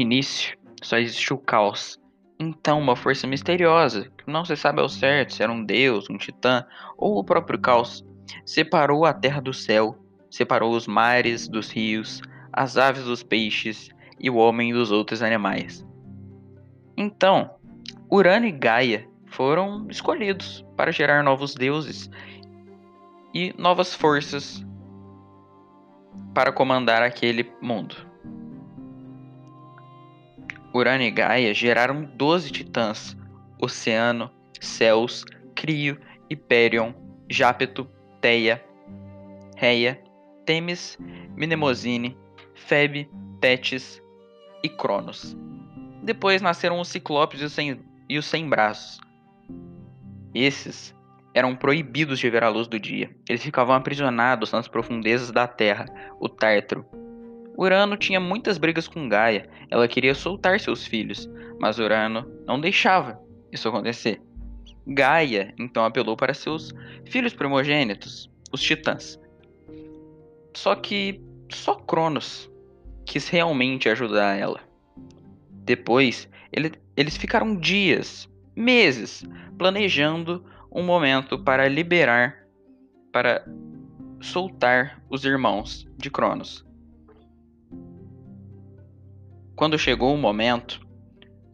Início, só existiu caos. Então, uma força misteriosa, que não se sabe ao certo se era um deus, um titã ou o próprio caos, separou a terra do céu, separou os mares dos rios, as aves dos peixes e o homem dos outros animais. Então, Urano e Gaia foram escolhidos para gerar novos deuses e novas forças para comandar aquele mundo. Urano e Gaia geraram 12 titãs: Oceano, Céus, Crio, Hyperion, Jápeto, Teia, Reia, Temis, Mnemosine, Febe, Tétis e Cronos. Depois nasceram os Ciclopes e os Sem, e os sem Braços. Esses eram proibidos de ver a luz do dia. Eles ficavam aprisionados nas profundezas da terra, o Tártaro. Urano tinha muitas brigas com Gaia. Ela queria soltar seus filhos, mas Urano não deixava isso acontecer. Gaia então apelou para seus filhos primogênitos, os Titãs. Só que só Cronos quis realmente ajudar ela. Depois, ele, eles ficaram dias, meses, planejando um momento para liberar, para soltar os irmãos de Cronos. Quando chegou o momento,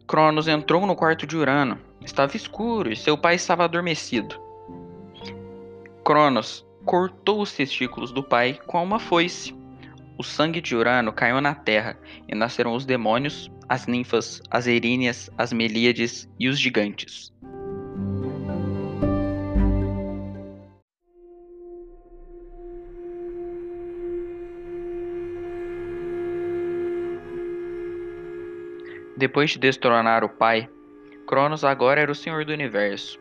Cronos entrou no quarto de Urano. Estava escuro e seu pai estava adormecido. Cronos cortou os testículos do pai com uma foice. O sangue de Urano caiu na terra e nasceram os demônios, as ninfas, as eríneas, as melíades e os gigantes. Depois de destronar o pai, Cronos agora era o senhor do universo.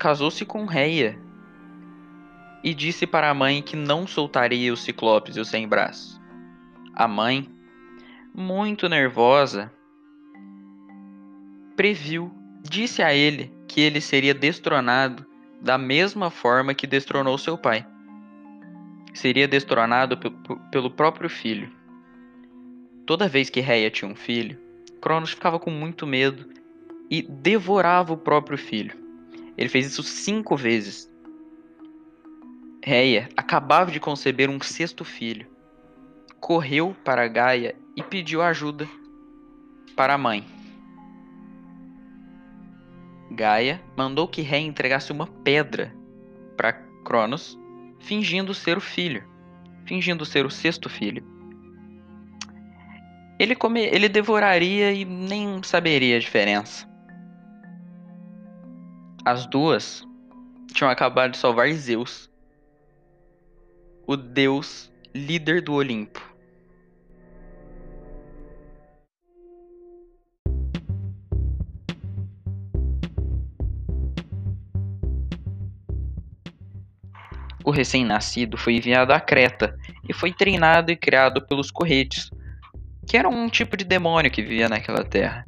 Casou-se com Reia e disse para a mãe que não soltaria os ciclopes e os sem braços. A mãe, muito nervosa, previu, disse a ele que ele seria destronado da mesma forma que destronou seu pai. Seria destronado pelo próprio filho. Toda vez que Reia tinha um filho, Cronos ficava com muito medo e devorava o próprio filho. Ele fez isso cinco vezes. Reia acabava de conceber um sexto filho. Correu para Gaia e pediu ajuda para a mãe. Gaia mandou que Reia entregasse uma pedra para Cronos, fingindo ser o filho, fingindo ser o sexto filho. Ele, come, ele devoraria e nem saberia a diferença. As duas tinham acabado de salvar Zeus, o deus líder do Olimpo. O recém-nascido foi enviado a Creta e foi treinado e criado pelos corretes, que era um tipo de demônio que vivia naquela terra.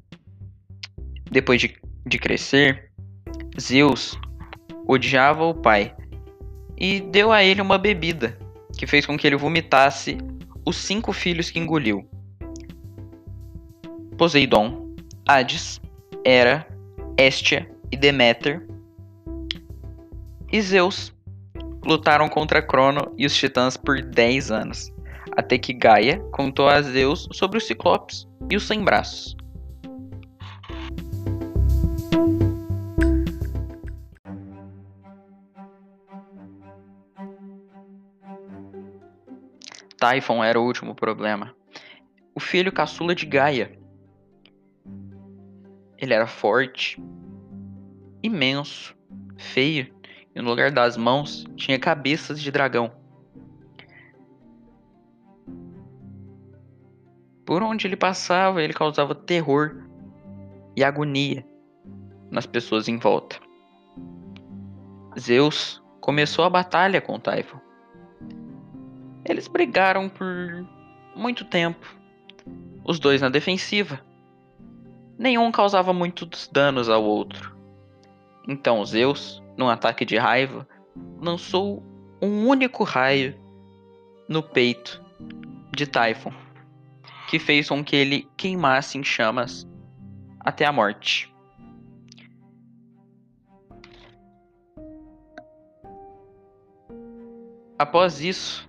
Depois de, de crescer, Zeus odiava o pai e deu a ele uma bebida que fez com que ele vomitasse os cinco filhos que engoliu: Poseidon, Hades, Hera, Hestia e Deméter. E Zeus lutaram contra Crono e os titãs por 10 anos até que Gaia contou a Zeus sobre os Ciclopes e os Sem Braços. Typhon era o último problema. O filho caçula de Gaia. Ele era forte, imenso, feio, e no lugar das mãos tinha cabeças de dragão. Por onde ele passava, ele causava terror e agonia nas pessoas em volta. Zeus começou a batalha com Typhon. Eles brigaram por muito tempo, os dois na defensiva. Nenhum causava muitos danos ao outro. Então Zeus, num ataque de raiva, lançou um único raio no peito de Typhon que fez com que ele queimasse em chamas até a morte. Após isso,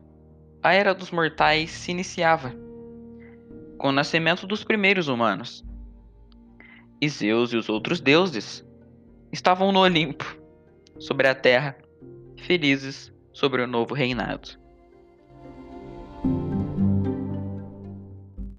a Era dos Mortais se iniciava, com o nascimento dos primeiros humanos. E Zeus e os outros deuses estavam no Olimpo, sobre a terra, felizes sobre o novo reinado.